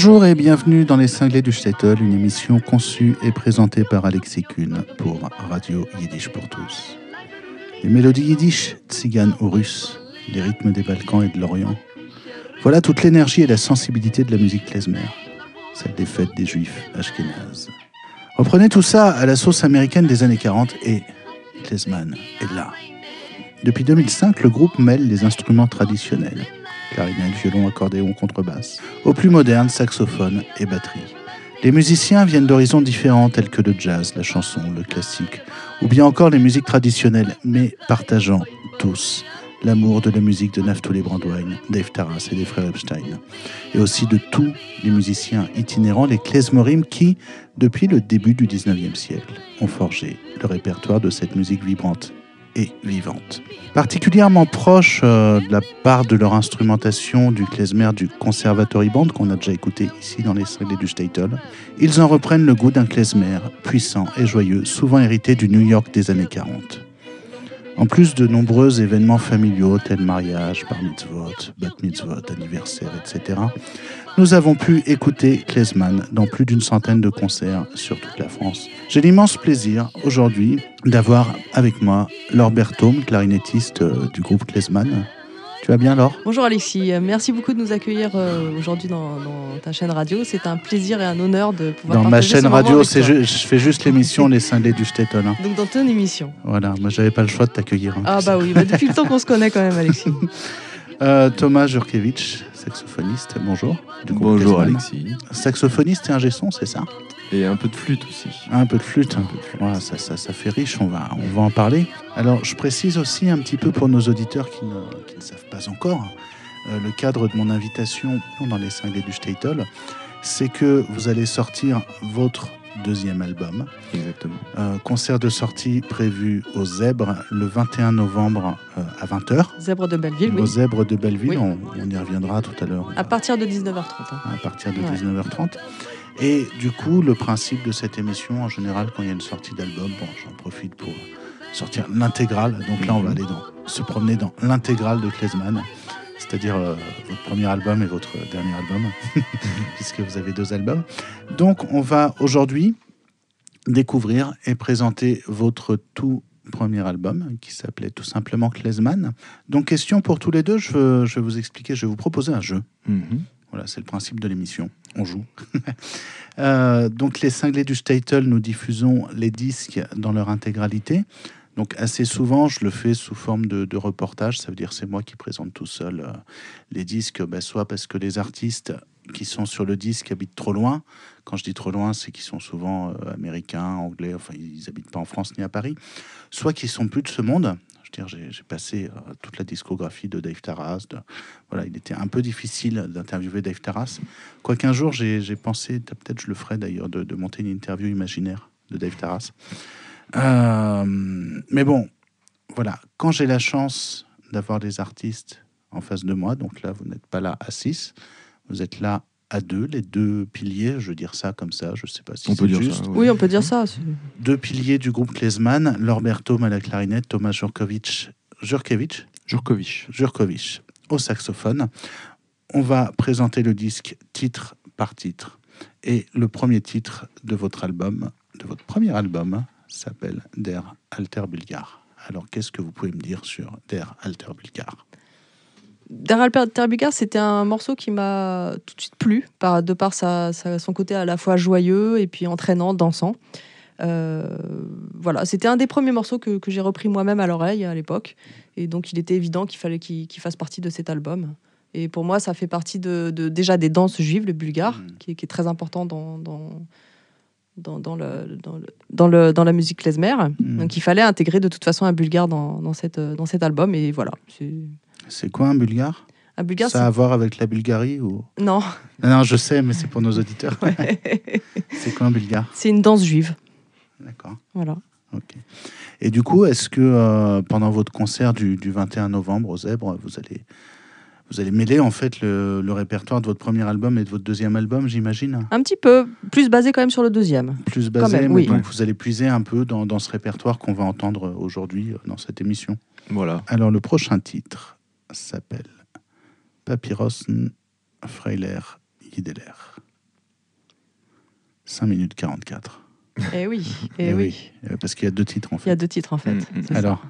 Bonjour et bienvenue dans Les Cinglés du Shtetl, une émission conçue et présentée par Alexis Kuhn pour Radio Yiddish pour tous. Les mélodies yiddish, tziganes ou russes, les rythmes des Balkans et de l'Orient. Voilà toute l'énergie et la sensibilité de la musique klezmer, celle des fêtes des juifs ashkénazes. Reprenez tout ça à la sauce américaine des années 40 et Klezman est là. Depuis 2005, le groupe mêle les instruments traditionnels, clarinette, violon, accordéon, contrebasse, au plus moderne, saxophone et batterie. Les musiciens viennent d'horizons différents tels que le jazz, la chanson, le classique, ou bien encore les musiques traditionnelles, mais partageant tous l'amour de la musique de Naftali Brandwein, Dave Taras et des frères Epstein, et aussi de tous les musiciens itinérants, les klezmorim, qui, depuis le début du 19e siècle, ont forgé le répertoire de cette musique vibrante et vivante. Particulièrement proche euh, de la part de leur instrumentation du klezmer du Conservatory Band qu'on a déjà écouté ici dans les séries du Statel, ils en reprennent le goût d'un klezmer puissant et joyeux, souvent hérité du New York des années 40. En plus de nombreux événements familiaux tels mariage, bar mitzvot, bat mitzvot, anniversaire, etc., nous avons pu écouter Klezman dans plus d'une centaine de concerts sur toute la France. J'ai l'immense plaisir aujourd'hui d'avoir avec moi Laure Berthaume, clarinettiste euh, du groupe Klezman. Tu vas bien Laure Bonjour Alexis, merci beaucoup de nous accueillir euh, aujourd'hui dans, dans ta chaîne radio. C'est un plaisir et un honneur de pouvoir Dans ma chaîne radio, c'est je fais juste l'émission Les Cinglés du Stettel. hein. Donc dans ton émission. Voilà, moi j'avais pas le choix de t'accueillir. hein, Ah bah oui, bah depuis le temps qu'on se connaît quand même Alexis. Euh, Thomas Jurkevich, saxophoniste, bonjour. du Bonjour. Alexis. Saxophoniste et un son, c'est ça? Et un peu de flûte aussi. Un peu de flûte. Un peu de flûte. Voilà, ça, ça, ça fait riche, on va, on va en parler. Alors, je précise aussi un petit peu pour nos auditeurs qui ne, qui ne savent pas encore euh, le cadre de mon invitation dans les cinglés du Statel, c'est que vous allez sortir votre deuxième album. Exactement. Euh, concert de sortie prévu au Zèbre le 21 novembre euh, à 20h. Zèbre de Belleville, Au oui. Zèbre de Belleville, Oui. on, on y reviendra tout à l'heure. À partir de 19h30. hein. à partir de Ouais. 19h30. Et du coup, le principe de cette émission, en général, quand il y a une sortie d'album, bon, j'en profite pour sortir l'intégrale. Donc là, on va Mhm. aller dans, se promener dans l'intégrale de Klezman, c'est-à-dire euh, votre premier album et votre dernier album, puisque vous avez deux albums. Donc, on va aujourd'hui découvrir et présenter votre tout premier album qui s'appelait tout simplement Klezman. Donc, question pour tous les deux, je, vais vous expliquer, je vais vous proposer un jeu. Mhm. Voilà, c'est le principe de l'émission. On joue. Euh, donc, les cinglés du Statel, nous diffusons les disques dans leur intégralité. Donc, assez souvent, je le fais sous forme de, reportage. Ça veut dire c'est moi qui présente tout seul euh, les disques, ben, soit parce que les artistes qui sont sur le disque habitent trop loin. Quand je dis trop loin, c'est qu'ils sont souvent euh, américains, anglais, enfin, ils habitent pas en France ni à Paris. Soit qu'ils sont plus de ce monde. Je dire, j'ai passé euh, toute la discographie de Dave Taras. voilà, il était un peu difficile d'interviewer Dave Taras. Quoiqu'un jour, j'ai pensé, peut-être je le ferai d'ailleurs, de, de monter une interview imaginaire de Dave Taras. Euh, mais bon, voilà, quand j'ai la chance d'avoir des artistes en face de moi, donc là, vous n'êtes pas là à 6, vous êtes là à deux, les deux piliers, je veux dire ça comme ça, je sais pas si On peut c'est dire juste. ça. Oui, on peut dire ça. Deux piliers du groupe Klezman, Lorbert Thome à la clarinette, Thomas Jurkovic, Jurkevich, Jurkovic. Jurkovic au saxophone. On va présenter le disque titre par titre. Et le premier titre de votre album, de votre premier album, s'appelle Der Alter Bulgar. Alors, qu'est-ce que vous pouvez me dire sur Der Alter Bulgar? Der Alper Terbigar, c'était un morceau qui m'a tout de suite plu, par, de par sa, sa- son côté à la fois joyeux et puis entraînant, dansant. Euh, voilà, c'était un des premiers morceaux que, que j'ai repris moi-même à l'oreille à l'époque. Et donc, il était évident qu'il fallait qu'il fasse partie de cet album. Et pour moi, ça fait partie de, de- déjà des danses juives, le bulgare, Mhm. qui, est- qui est très important dans, dans, dans, dans le, dans, le- dans le- dans la musique klezmer. Mhm. Donc, il fallait intégrer de toute façon un bulgare dans, dans, cette, dans cet album. Et voilà, c'est C'est quoi un bulgare? Un bulgare. Ça a à voir avec la Bulgarie ou... Non, Non, non, je sais, mais c'est pour nos auditeurs. c'est quoi un bulgare? C'est une danse juive. D'accord. Voilà. Ok. Et du coup, est-ce que euh, pendant votre concert du, du 21 novembre au Zèbre, vous allez, vous allez mêler en fait le, le répertoire de votre premier album et de votre deuxième album, j'imagine? Un petit peu plus basé quand même sur le deuxième. Plus basé, même, mais oui. donc vous allez puiser un peu dans, dans ce répertoire qu'on va entendre aujourd'hui euh, dans cette émission. Voilà. Alors, le prochain titre s'appelle Papyrus Freiler Yideler. 5 minutes 44. Eh oui, Eh eh oui. Euh, Parce qu'il y a deux titres en Il y fait. a deux titres en fait. Mm, mm. ça. Alors,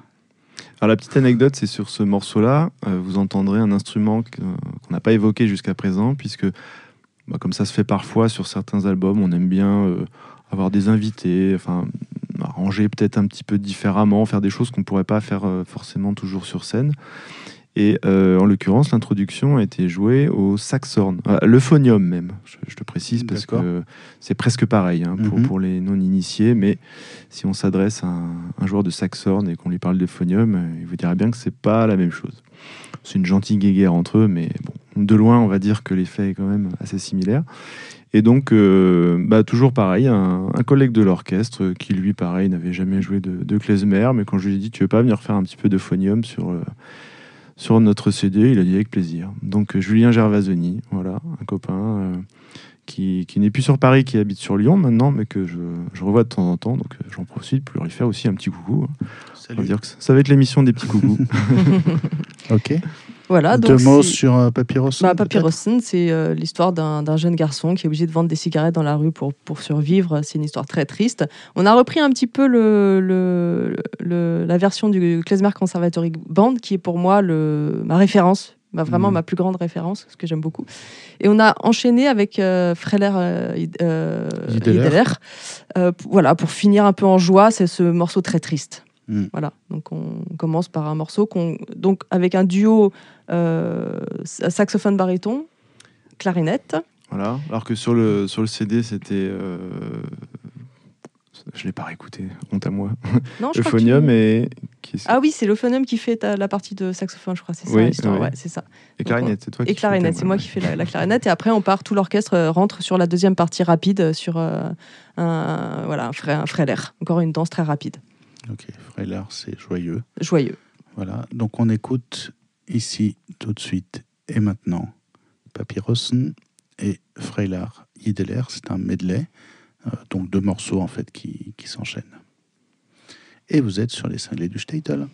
Alors la petite anecdote, c'est sur ce morceau-là, euh, vous entendrez un instrument qu'on n'a pas évoqué jusqu'à présent, puisque bah, comme ça se fait parfois sur certains albums, on aime bien euh, avoir des invités, enfin arranger peut-être un petit peu différemment, faire des choses qu'on ne pourrait pas faire euh, forcément toujours sur scène. Et euh, en l'occurrence, l'introduction a été jouée au saxhorn, euh, l'euphonium même, je, je le précise parce que c'est presque pareil hein, pour, Mhm. pour les non-initiés, mais si on s'adresse à un, un joueur de saxhorn et qu'on lui parle d'euphonium, euh, il vous dirait bien que c'est pas la même chose. C'est une gentille guéguerre entre eux, mais bon, de loin, on va dire que l'effet est quand même assez similaire. Et donc, euh, bah, toujours pareil, un, un collègue de l'orchestre qui, lui, pareil, n'avait jamais joué de, de klezmer, mais quand je lui ai dit, tu veux pas venir faire un petit peu d'euphonium sur, euh, sur notre CD, il a dit avec plaisir. Donc, euh, Julien Gervasoni, voilà, un copain euh, qui, qui n'est plus sur Paris, qui habite sur Lyon maintenant, mais que je, je revois de temps en temps, donc euh, j'en profite pour lui faire aussi un petit coucou. On va salut. dire que ça va être l'émission des petits coucous. Ok. Voilà, deux donc mots sur euh, Papyrus. Bah, Papyrusson, c'est euh, l'histoire d'un jeune garçon qui est obligé de vendre des cigarettes dans la rue pour, pour survivre. C'est une histoire très triste. On a repris un petit peu le, le- le- la version du Klezmer Conservatory Band, qui est pour moi le, ma référence, vraiment Mhm. ma plus grande référence, ce que j'aime beaucoup. Et on a enchaîné avec euh, Freller euh, euh, voilà, pour finir un peu en joie. C'est ce morceau très triste. Mm. Voilà, donc on commence par un morceau qu'on, donc avec un duo saxophone baryton, clarinette. Voilà. Alors que sur le, sur le CD, c'était. euh, je l'ai pas réécouté, honte à moi. Non, je crois que Euphonium tu- et. Qui Ah oui, c'est l'euphonium qui fait ta- la partie de saxophone, je crois. C'est ça Oui. Ouais, c'est ça. et clarinette, c'est toi qui Et clarinette, c'est moi qui fais la, la clarinette. Et après, on part, tout l'orchestre euh, rentre sur la deuxième partie rapide, sur euh, un, voilà, un, frère, un. Encore une danse très rapide, Ok, Freiler, c'est joyeux. joyeux. Voilà, donc on écoute ici tout de suite et maintenant Papyrossen et Freiler Yideler, c'est un medley, euh, donc deux morceaux en fait qui, qui s'enchaînent. Et vous êtes sur les cinglés du Statel.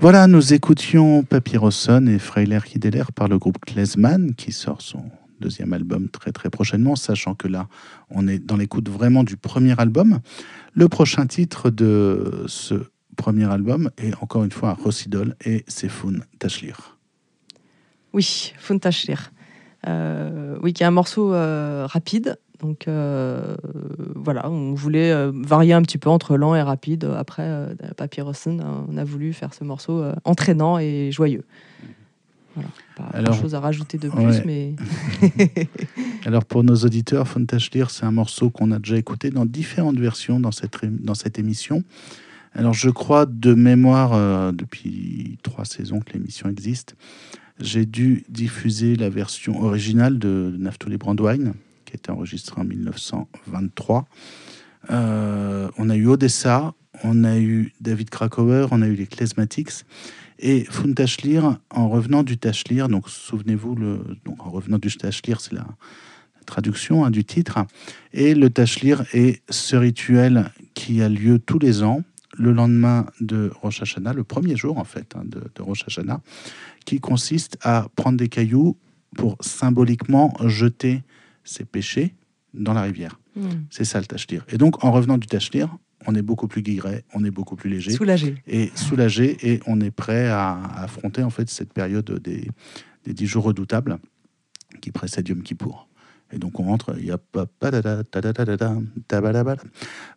Voilà, nous écoutions Papyrosson et Freiler Kideler par le groupe Klezman qui sort son deuxième album très très prochainement, sachant que là, on est dans l'écoute vraiment du premier album. Le prochain titre de ce premier album est encore une fois Rossidol et c'est Fun Tashlir. Oui, Fun Tashlir. Euh, oui, qui est un morceau euh, rapide, donc euh, voilà, on voulait euh, varier un petit peu entre lent et rapide. Après euh, on a voulu faire ce morceau entraînant et joyeux. Voilà, pas grand chose à rajouter de plus, mais. Alors pour nos auditeurs, Fontachlir, c'est un morceau qu'on a déjà écouté dans différentes versions dans cette, dans cette émission. Alors je crois de mémoire, depuis trois saisons que l'émission existe, j'ai dû diffuser la version originale de Naftali Brandwine qui a été enregistré en 1923. Euh, on a eu Odessa, on a eu David Krakauer, on a eu les Klezmatics. Et Funtashlir, en revenant du Tashlir, donc souvenez-vous, donc en revenant du Tashlir, c'est la, traduction hein, du titre. Et le Tashlir est ce rituel qui a lieu tous les ans, le lendemain de Rosh Hashanah, le premier jour en fait hein, de, de Rosh Hashanah, qui consiste à prendre des cailloux pour symboliquement jeter ses péchés dans la rivière. Hmm. C'est ça le tachlir. Et donc, en revenant du tachlir, on est beaucoup plus guilleret, on est beaucoup plus léger. Soulagé. Et soulagé, et on est prêt à, affronter en fait cette période des, des dix jours redoutables qui précèdent Yom Kippour. Et donc on rentre, il y a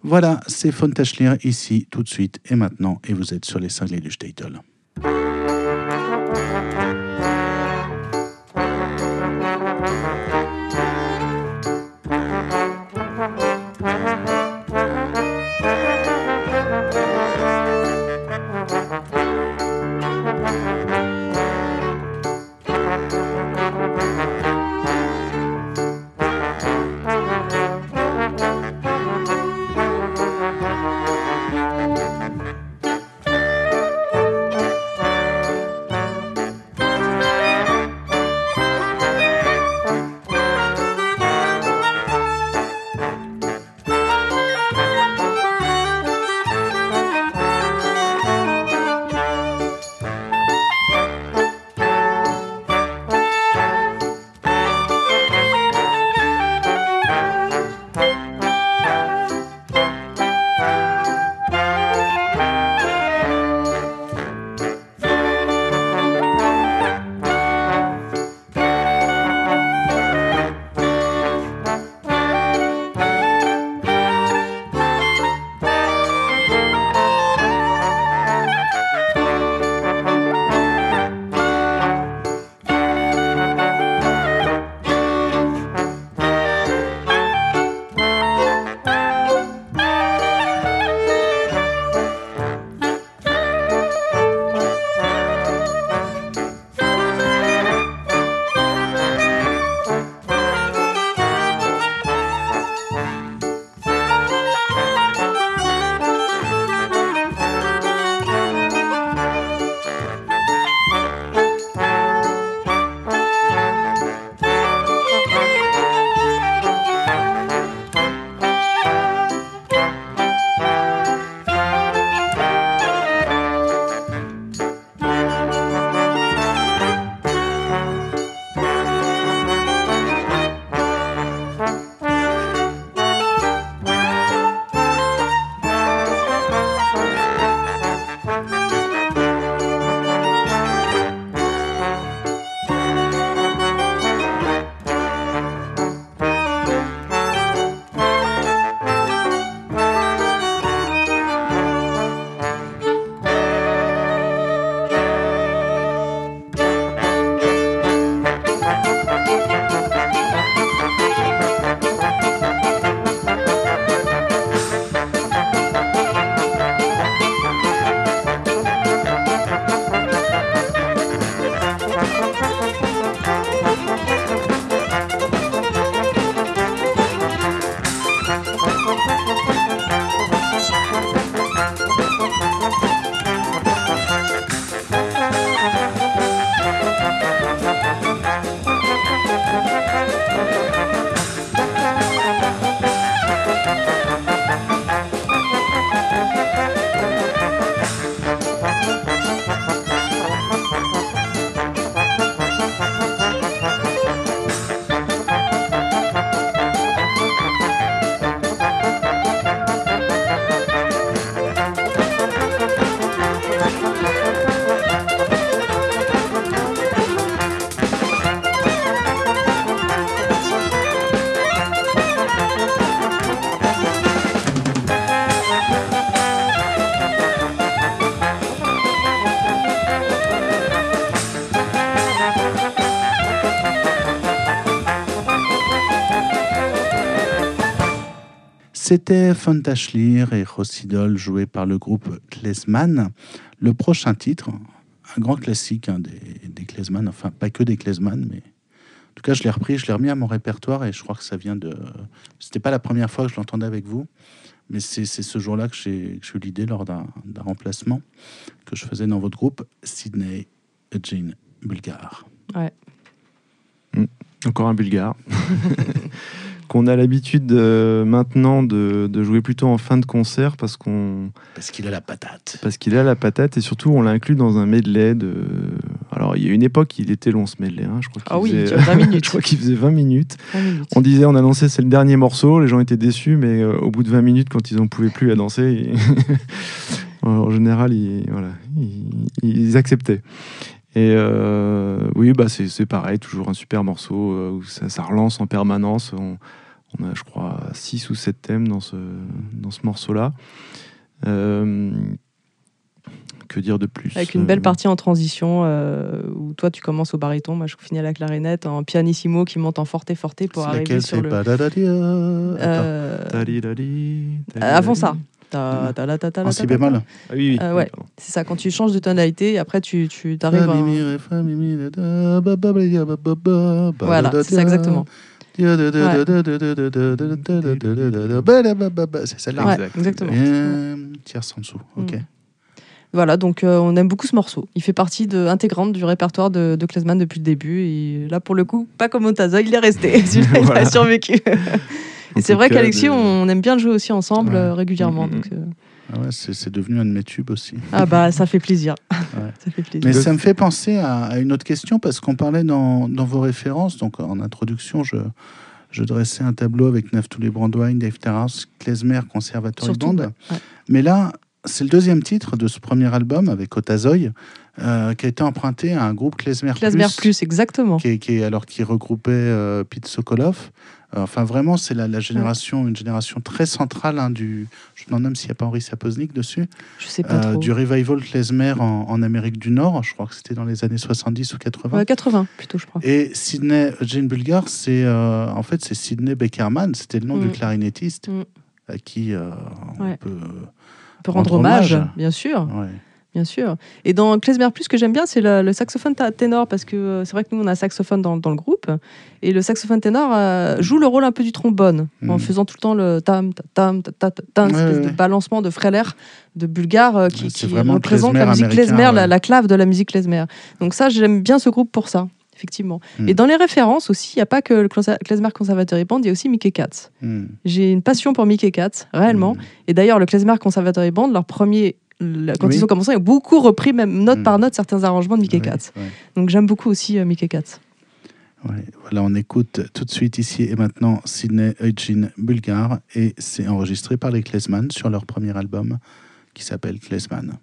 Voilà, c'est Fontachlir ici, tout de suite et maintenant, et vous êtes sur les cinglés du Statel. C'était Fantashlir et Rossidol joués par le groupe Klezman. Le prochain titre, un grand classique hein, des, des Klezman, enfin pas que des Klezman, mais en tout cas je l'ai repris, je l'ai remis à mon répertoire et je crois que ça vient de. C'était pas la première fois que je l'entendais avec vous, mais c'est ce jour-là que j'ai eu l'idée lors d'un remplacement que je faisais dans votre groupe, Sydney Jean Bulgare. Encore un bulgare. qu'on a l'habitude euh, maintenant de, de jouer plutôt en fin de concert parce qu'on Parce qu'il a la patate. parce qu'il a la patate et surtout on l'a inclus dans un medley de alors il y a une époque il était long ce medley hein, je crois Ah oui, il faisait... dure 20 minutes. je crois qu'il faisait 20 minutes 20 minutes. on disait on annonçait c'est le dernier morceau les gens étaient déçus mais euh, au bout de 20 minutes quand ils en pouvaient plus à danser ils- en général ils, voilà, ils, ils acceptaient et euh, oui bah c'est pareil toujours un super morceau où ça, ça relance en permanence on, on a je crois 6 ou 7 thèmes dans ce, dans ce morceau là que dire de plus Avec une belle Euh, partie en transition euh, où toi tu commences au baryton, moi je finis à la clarinette, en pianissimo qui monte en forte forte pour arriver laquelle sur c'est le. Euh, avant ça. Ta- ta- la- ta- ta- En la- si ta- ta- bémol. Ah oui, oui. Euh, ouais. pardon. C'est ça, quand tu changes de tonalité, après tu, tu arrives à. Voilà, c'est ça exactement. C'est celle-là. Exactement. Et... Tierce en dessous. Mm. Voilà, donc euh, on aime beaucoup ce morceau. Il fait partie de, intégrante du répertoire de, de depuis le début. Et là, pour le coup, pas comme Montaza, il est resté. Il a survécu. et c'est vrai qu'Alexis, on aime bien le jouer aussi ensemble euh, régulièrement. Mm, mm, euh, ah ouais, c'est devenu un de mes tubes aussi. Ah bah, ça fait plaisir. Ouais. ça fait plaisir. Mais ça me fait penser à, à une autre question parce qu'on parlait dans, dans vos références. Donc en introduction, je, je dressais un tableau avec Naftuli Brandwein, Dave Terrace, Klezmer, Conservatory Surtout, Band. ouais. Mais là, c'est le deuxième titre de ce premier album avec Otazoy euh, qui a été emprunté à un groupe Klezmer, Klezmer Plus, exactement. qui, est- qui alors qui regroupait euh, Pete Sokolov. Euh, Enfin, vraiment, c'est la, la génération, une génération très centrale hein, du. Je me demande s'il n'y a pas Henri Sapoznik dessus. Je sais pas euh, trop. du revival klezmer en, en Amérique du Nord. Je crois que c'était dans les années 70 ou 80. Ouais, 80 plutôt, je crois. Et Sidney Jane Bulgar, c'est euh, en fait c'est Sidney Beckerman, c'était le nom Mm. du clarinettiste Mm. à qui euh, on peut. On peut rendre, rendre hommage, hommage. bien sûr. ouais. Bien sûr. Et dans Klezmer Plus, ce que j'aime bien, c'est le, le saxophone ténor, parce que euh, c'est vrai que nous, on a un saxophone dans, dans le groupe, et le saxophone ténor euh, joue le rôle un peu du trombone, en Mhm. faisant tout le temps le tam, ta- tam, ta- ta- ta- tam, Ouais, espèce ouais. de balancement de frêlère de bulgare euh, qui, représente la musique klezmer, la, ouais. la clave de la musique klezmer. Donc ça, j'aime bien ce groupe pour ça. Effectivement. Mhm. Et dans les références aussi, il n'y a pas que le Klezmer Conservatory Band, il y a aussi Mickey Katz. Mm. J'ai une passion pour Mickey Katz, réellement. Mm. Et d'ailleurs, le Klezmer Conservatory Band, leur premier, quand Oui. ils ont commencé, ils ont beaucoup repris, même note par note, certains arrangements de Mickey Ouais, Katz. Donc j'aime beaucoup aussi euh, Mickey Katz. Voilà, on écoute tout de suite ici et maintenant Sidney Eugene Bulgar et c'est enregistré par les Klezman sur leur premier album qui s'appelle Klezman.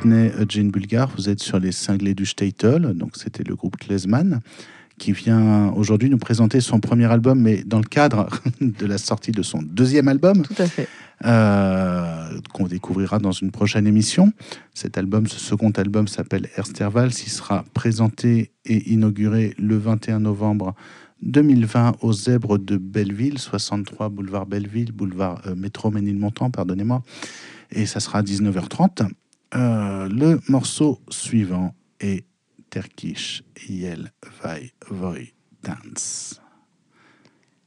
Sydney Jane Bulgar. Vous êtes sur les cinglés du Statel. Donc, c'était le groupe Klezman qui vient aujourd'hui nous présenter son premier album, mais dans le cadre de la sortie de son deuxième album. Tout à fait. Euh, qu'on découvrira dans une prochaine émission. Cet album, ce second album s'appelle Ersterval. Il sera présenté et inauguré le 21 novembre 2020 aux Zèbres de Belleville, 63 boulevard Belleville, boulevard euh, Métro Ménilmontant, pardonnez-moi. Et ça sera à 19h30. Euh, le morceau suivant est Turkish Yel Vai Voi Dance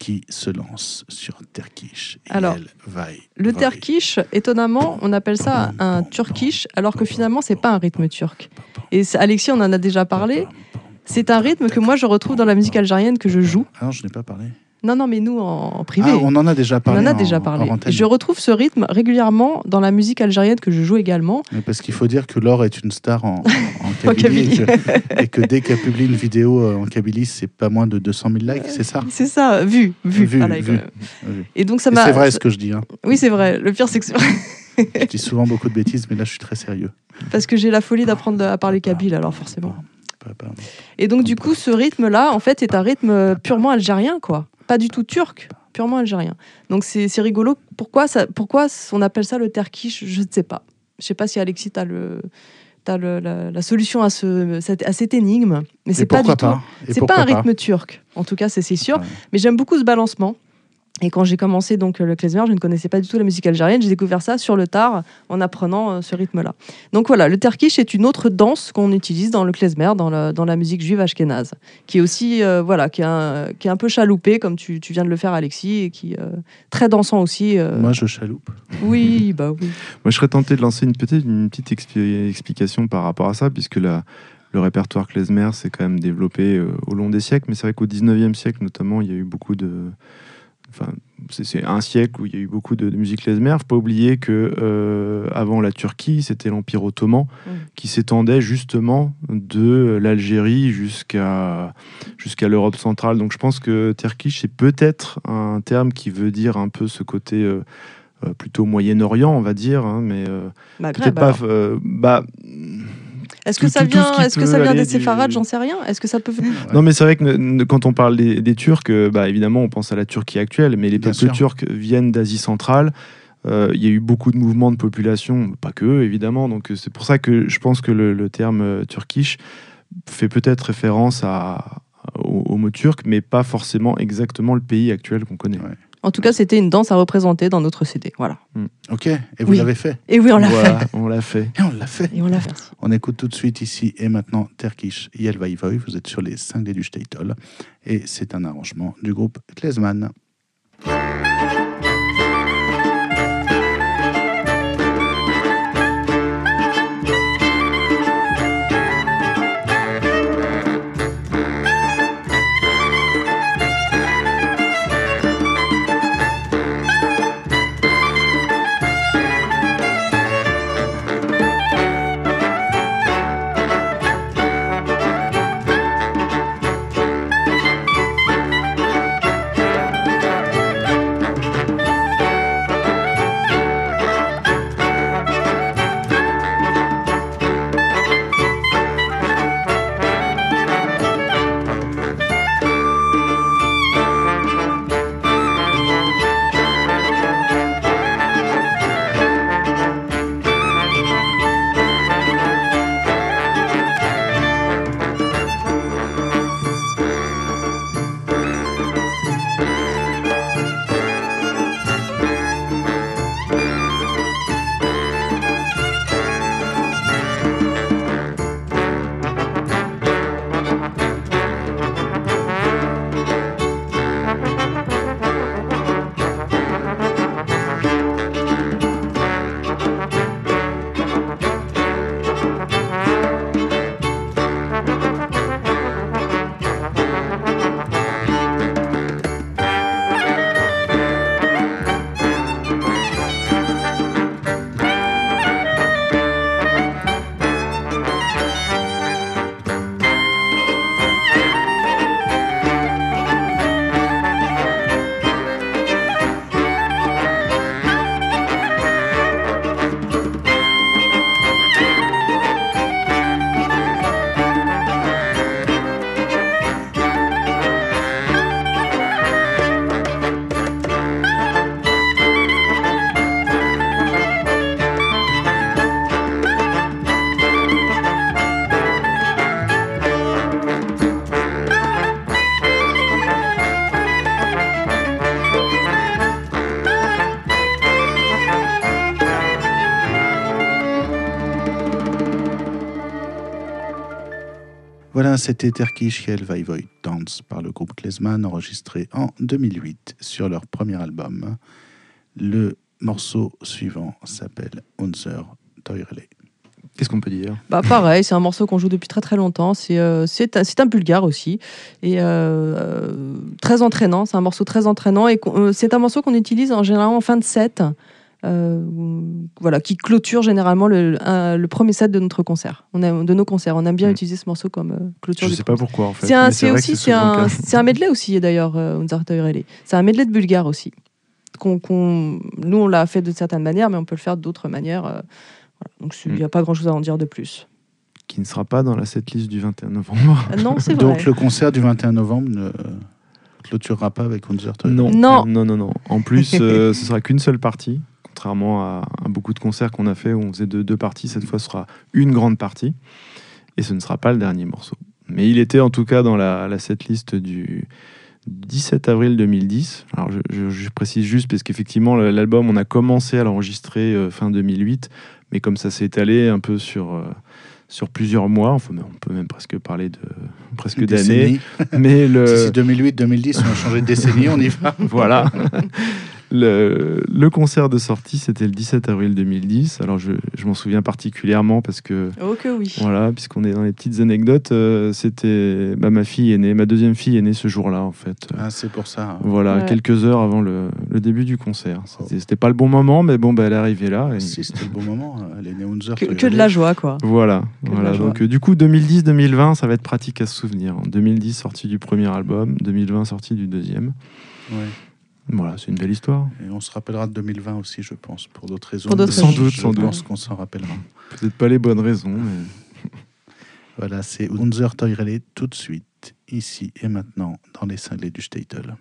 qui se lance sur Turkish Alors, Vai Le. Turkish, étonnamment, on appelle ça un turkish, alors que finalement, c'est pas un rythme turc. Et Alexis, on en a déjà parlé. C'est un rythme que moi, je retrouve dans la musique algérienne que je joue. Ah non, je n'ai pas parlé. Non, non, mais nous, en, privé. Ah, on en a déjà on parlé. en a déjà parlé. je retrouve ce rythme régulièrement dans la musique algérienne que je joue également. Mais Parce qu'il faut dire que Laure est une star en, en En Kabylie. Et, que, et que dès qu'elle publie une vidéo euh, en Kabylie, c'est pas moins de 200 000 likes, c'est ça C'est ça, vu, vu. Vu, Voilà, vu. quand même. Vu. Et donc, ça m'a. C'est vrai ce que je dis. hein. Oui, c'est vrai. Le pire, c'est que c'est vrai. Je dis souvent beaucoup de bêtises, mais là, je suis très sérieux. Parce que j'ai la folie d'apprendre à parler kabyle, alors forcément. Et donc, du coup, ce rythme-là, en fait, est un rythme purement algérien, quoi. Pas du tout turc, purement algérien. Donc, c'est rigolo. Pourquoi, ça, pourquoi on appelle ça le terkish Je ne sais pas. Je sais pas si Alexis, tu as, le, le- la, la solution à, ce, cette, à cette énigme. Mais c'est pas du tout. pas? Et C'est pas un rythme turc. En tout cas, c'est c'est sûr. Ouais. Mais j'aime beaucoup ce balancement. Et quand j'ai commencé donc le klezmer, je ne connaissais pas du tout la musique algérienne. J'ai découvert ça sur le tard en apprenant euh, ce rythme-là. Donc voilà, le terkish est une autre danse qu'on utilise dans le klezmer, dans la, dans la musique juive ashkénaze, qui est aussi euh, voilà, qui est, un, qui est un peu chaloupé comme tu, tu viens de le faire Alexis, et qui euh, très dansant aussi. euh. Moi, je chaloupe. Oui, bah oui. Moi, je serais tenté de lancer une petite, une petite expli- explication par rapport à ça, puisque la- le répertoire klezmer s'est quand même développé euh, au long des siècles, mais c'est vrai qu'au 19e siècle, notamment, il y a eu beaucoup de. Enfin, c'est- un siècle où il y a eu beaucoup de, de musique klezmer. Faut pas oublier que euh, avant la Turquie, c'était l'Empire ottoman Mm. qui s'étendait justement de l'Algérie jusqu'à jusqu'à l'Europe centrale. Donc, je pense que Turkish c'est peut-être un terme qui veut dire un peu ce côté euh, euh, plutôt Moyen-Orient, on va dire, hein, mais euh, Maghreb, peut-être pas. bah, Est-ce que tout- ça vient, ce qui est-ce que ça vient des séfarades du- J'en sais rien. Est-ce que ça peut venir Ouais. Non, mais c'est vrai que quand on parle des, des Turcs, euh, bah, évidemment, on pense à la Turquie actuelle, mais les peuples turcs viennent d'Asie centrale. Euh, Il y a eu beaucoup de mouvements de population, pas que, évidemment. Donc, euh, c'est pour ça que je pense que le, le terme euh, turkish fait peut-être référence à, au, au mot turc, mais pas forcément exactement le pays actuel qu'on connaît. Ouais. En tout cas, c'était une danse à représenter dans notre CD. Voilà. Ok, et vous Oui. l'avez fait? Et oui, on l'a Voilà, fait. on l'a fait. Et on l'a fait. Et on l'a fait. On écoute tout de suite ici et maintenant Turkish Yel Vai Voi. Vous êtes sur les 5 du Statel. Et c'est un arrangement du groupe Klezman. Voilà, c'était Turkish Hell Void Dance par le groupe Klezman, enregistré en 2008 sur leur premier album. Le morceau suivant s'appelle Unser Teurele. Qu'est-ce qu'on peut dire? Bah pareil, c'est un morceau qu'on joue depuis très très longtemps. C'est euh, c'est un, c'est un bulgare aussi et euh, euh, très entraînant. C'est un morceau très entraînant et euh, c'est un morceau qu'on utilise en général en fin de set. Euh, voilà, qui clôture généralement le, un- le premier set de notre concert. On aime, de nos concerts, on aime bien Mm. utiliser ce morceau comme euh, clôture. Je sais pas concert. pourquoi en fait. C'est aussi, c'est un, un medley aussi d'ailleurs, euh. C'est un medley de bulgare aussi. Qu'on, qu'on- nous, on l'a fait de certaines manières, mais on peut le faire d'autres manières. euh, voilà. Donc, il n'y a pas grand-chose à en dire de plus. Qui ne sera pas dans la setlist du 21 novembre. Euh, non, c'est vrai. Donc le concert du 21 novembre ne clôturera pas avec Teurele. Non, Non. non, non, non. En plus, euh, ce sera qu'une seule partie, contrairement à, à beaucoup de concerts qu'on a fait où on faisait deux, deux parties. Cette fois, ce sera une grande partie, et ce ne sera pas le dernier morceau. Mais il était en tout cas dans la, la setlist du 17 avril 2010. Alors, je, je- je précise juste parce qu'effectivement, l'album, on a commencé à l'enregistrer euh, fin 2008, mais comme ça s'est étalé un peu sur. euh, sur plusieurs mois, enfin, on peut même presque parler de presque d'années, mais le, Si c'est 2008-2010, on a changé de décennie, on y va. voilà. Le, le concert de sortie, c'était le 17 avril 2010. Alors, je, je m'en souviens particulièrement parce que, Oh que oui. voilà, puisqu'on est dans les petites anecdotes, euh, c'était. bah, ma fille est née, ma deuxième fille est née ce jour-là, en fait. Ah, c'est pour ça. Voilà, Ouais. quelques heures avant le, le début du concert. Oh. C'était c'était pas le bon moment, mais bon, bah, elle est arrivée là. et- Si c'était le bon moment, elle est née Unser Que, que de la joie, quoi. Voilà, voilà. joie. donc euh, du coup 2010-2020, ça va être pratique à se souvenir. En 2010, sortie du premier album, 2020, sortie du deuxième. Ouais. Voilà, c'est une belle histoire. Et on se rappellera de 2020 aussi, je pense, pour d'autres raisons. Pour d'autres Sans doute, je sans pense doute. qu'on s'en rappellera. Peut-être pas les bonnes raisons, mais. Voilà, c'est Unser Teurele tout de suite, ici et maintenant, dans les cinglés du Statel.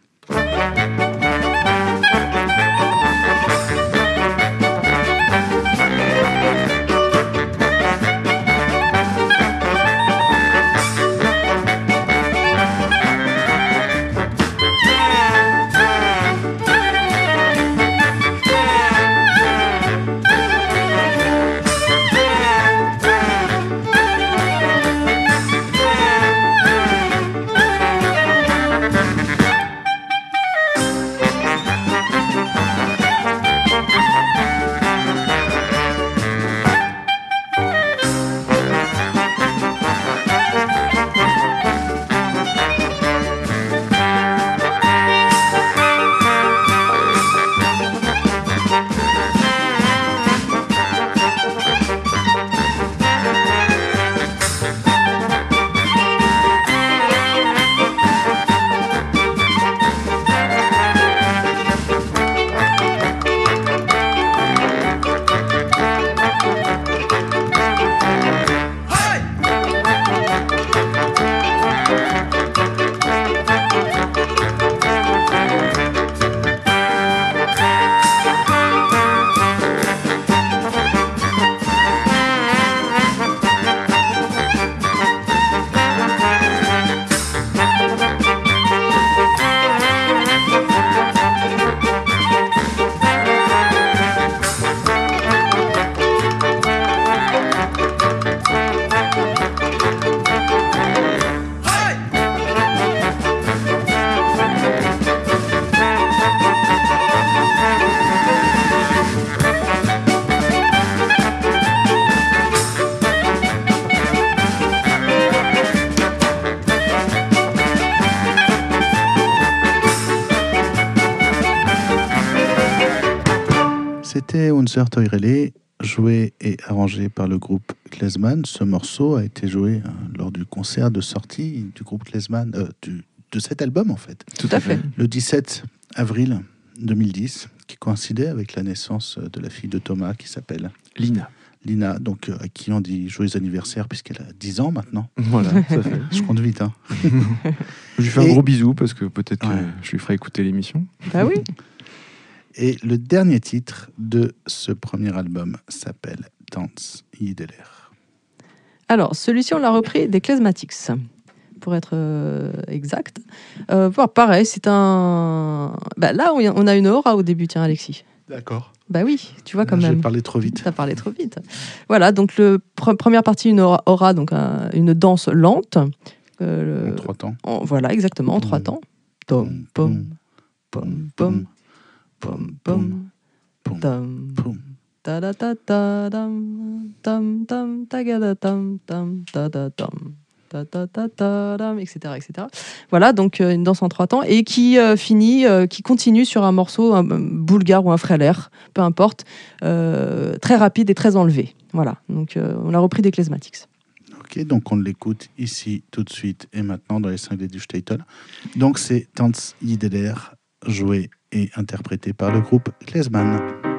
Unser Teurele, joué et arrangé par le groupe Klezman. Ce morceau a été joué euh, lors du concert de sortie du groupe Klezman, euh, du- de cet album en fait, Tout à fait. le 17 avril 2010, qui coïncidait avec la naissance de la fille de Thomas qui s'appelle Lina. Lina, donc euh, à qui on dit joyeux anniversaire puisqu'elle a 10 ans maintenant. Voilà, ça fait. Je compte vite. Hein. Je lui fais un gros bisou parce que peut-être que Ouais. je lui ferai écouter l'émission. Bah oui. Et le dernier titre de ce premier album s'appelle Tanz Yideler. Alors, celui-ci, on l'a repris des Klezmatics, pour être euh, exact. Euh, pareil, c'est un. Bah, là, on a une aura au début, tiens, Alexis. D'accord. Bah oui, tu vois quand J'ai même. parlé trop vite. T'as parlé trop vite. Voilà, donc le pre- première partie une aura, aura, donc un- une danse lente. Euh, En trois temps. en- voilà, exactement, en trois Pom, temps. Tom, pom, pom, pom, pom, pom, pom, tam, pom. ta da ta ta dam, tam tam ta ga da tam tam ta da tam. Ta ta ta ta dam, etc., etc. Voilà, donc euh, une danse en trois temps et qui euh, finit, euh, qui continue sur un morceau un, bulgare ou un frêlaire, peu importe, euh, très rapide et très enlevé. Voilà, donc on l'a repris des Klezmatics. Ok, donc on l'écoute ici tout de suite et maintenant dans les cinglés du Statel. Donc c'est Tanz Yideder, joué et interprété par le groupe Klezman.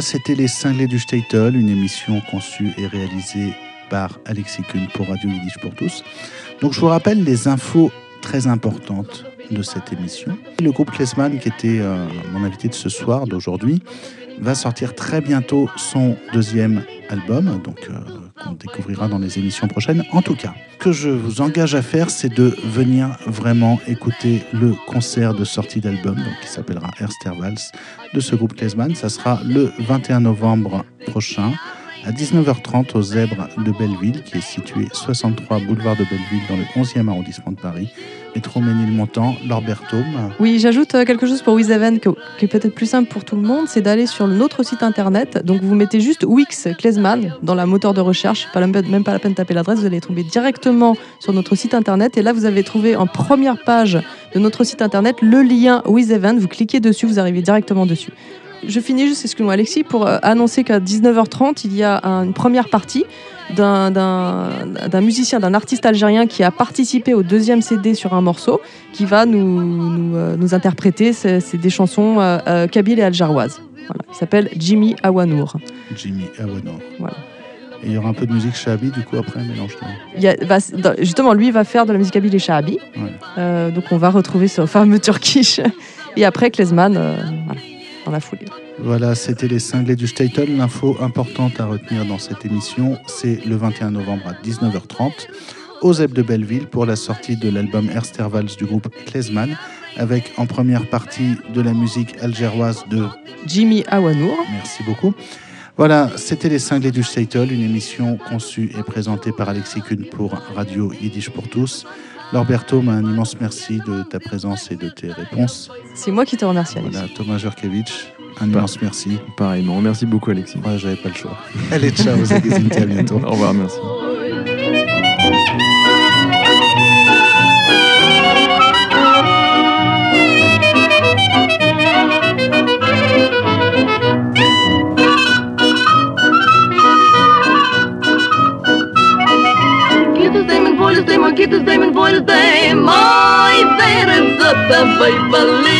C'était les cinglés du Statel, une émission conçue et réalisée par Alexis Kuhn pour Radio Yiddish pour tous. Donc je vous rappelle les infos très importantes de cette émission. Le groupe Klesman, qui était euh, mon invité de ce soir, d'aujourd'hui, va sortir très bientôt son deuxième album, donc euh, découvrira dans les émissions prochaines. En tout cas, ce que je vous engage à faire, c'est de venir vraiment écouter le concert de sortie d'album, qui s'appellera Erstervals, de ce groupe Klesman. Ça sera le 21 novembre prochain à 19h30 au Zèbre de Belleville, qui est situé 63 boulevard de Belleville dans le 11e arrondissement de Paris. Métro Ménilmontant, Lorbertome. Oui, j'ajoute euh, quelque chose pour WizEven qui est peut-être plus simple pour tout le monde, c'est d'aller sur notre site internet. Donc vous mettez juste Wix Klesman dans la moteur de recherche, pas même pas la peine de taper l'adresse, vous allez trouver directement sur notre site internet. Et là, vous avez trouvé en première page de notre site internet le lien WizEven. Vous cliquez dessus, vous arrivez directement dessus. Je finis juste, excuse-moi Alexis, pour euh, annoncer qu'à 19h30, il y a une première partie d'un musicien, d'un artiste algérien qui a participé au deuxième CD sur un morceau, qui va nous, nous, euh, interpréter des chansons euh, euh, kabyles et algéroises. Voilà. Il s'appelle Jimmy Awanour. Jimmy Awanour. Voilà. Et il y aura un peu de musique shahabi du coup après, mélange Justement, lui va faire de la musique kabyle et shahabi. donc on va retrouver ce fameux turkish. Et après, Klezman, voilà, dans la foulée. Voilà, c'était les cinglés du Statel. L'info importante à retenir dans cette émission, c'est le 21 novembre à 19h30 au ZEP de Belleville pour la sortie de l'album Erstervals du groupe Klezman, avec en première partie de la musique algéroise de Jimmy Awanour. Merci beaucoup. Voilà, c'était les cinglés du Statel, une émission conçue et présentée par Alexis Kuhn pour Radio Yiddish pour tous. Lorberto, un immense merci de ta présence et de tes réponses. C'est moi qui te remercie, Alexis. Voilà, Thomas Jurkevich, un immense merci. Pareillement. Merci beaucoup, Alexis. Ouais, j'avais pas le choix. Allez, ciao, vous à bientôt. Au revoir, merci. dem dem Moi wäre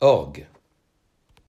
org.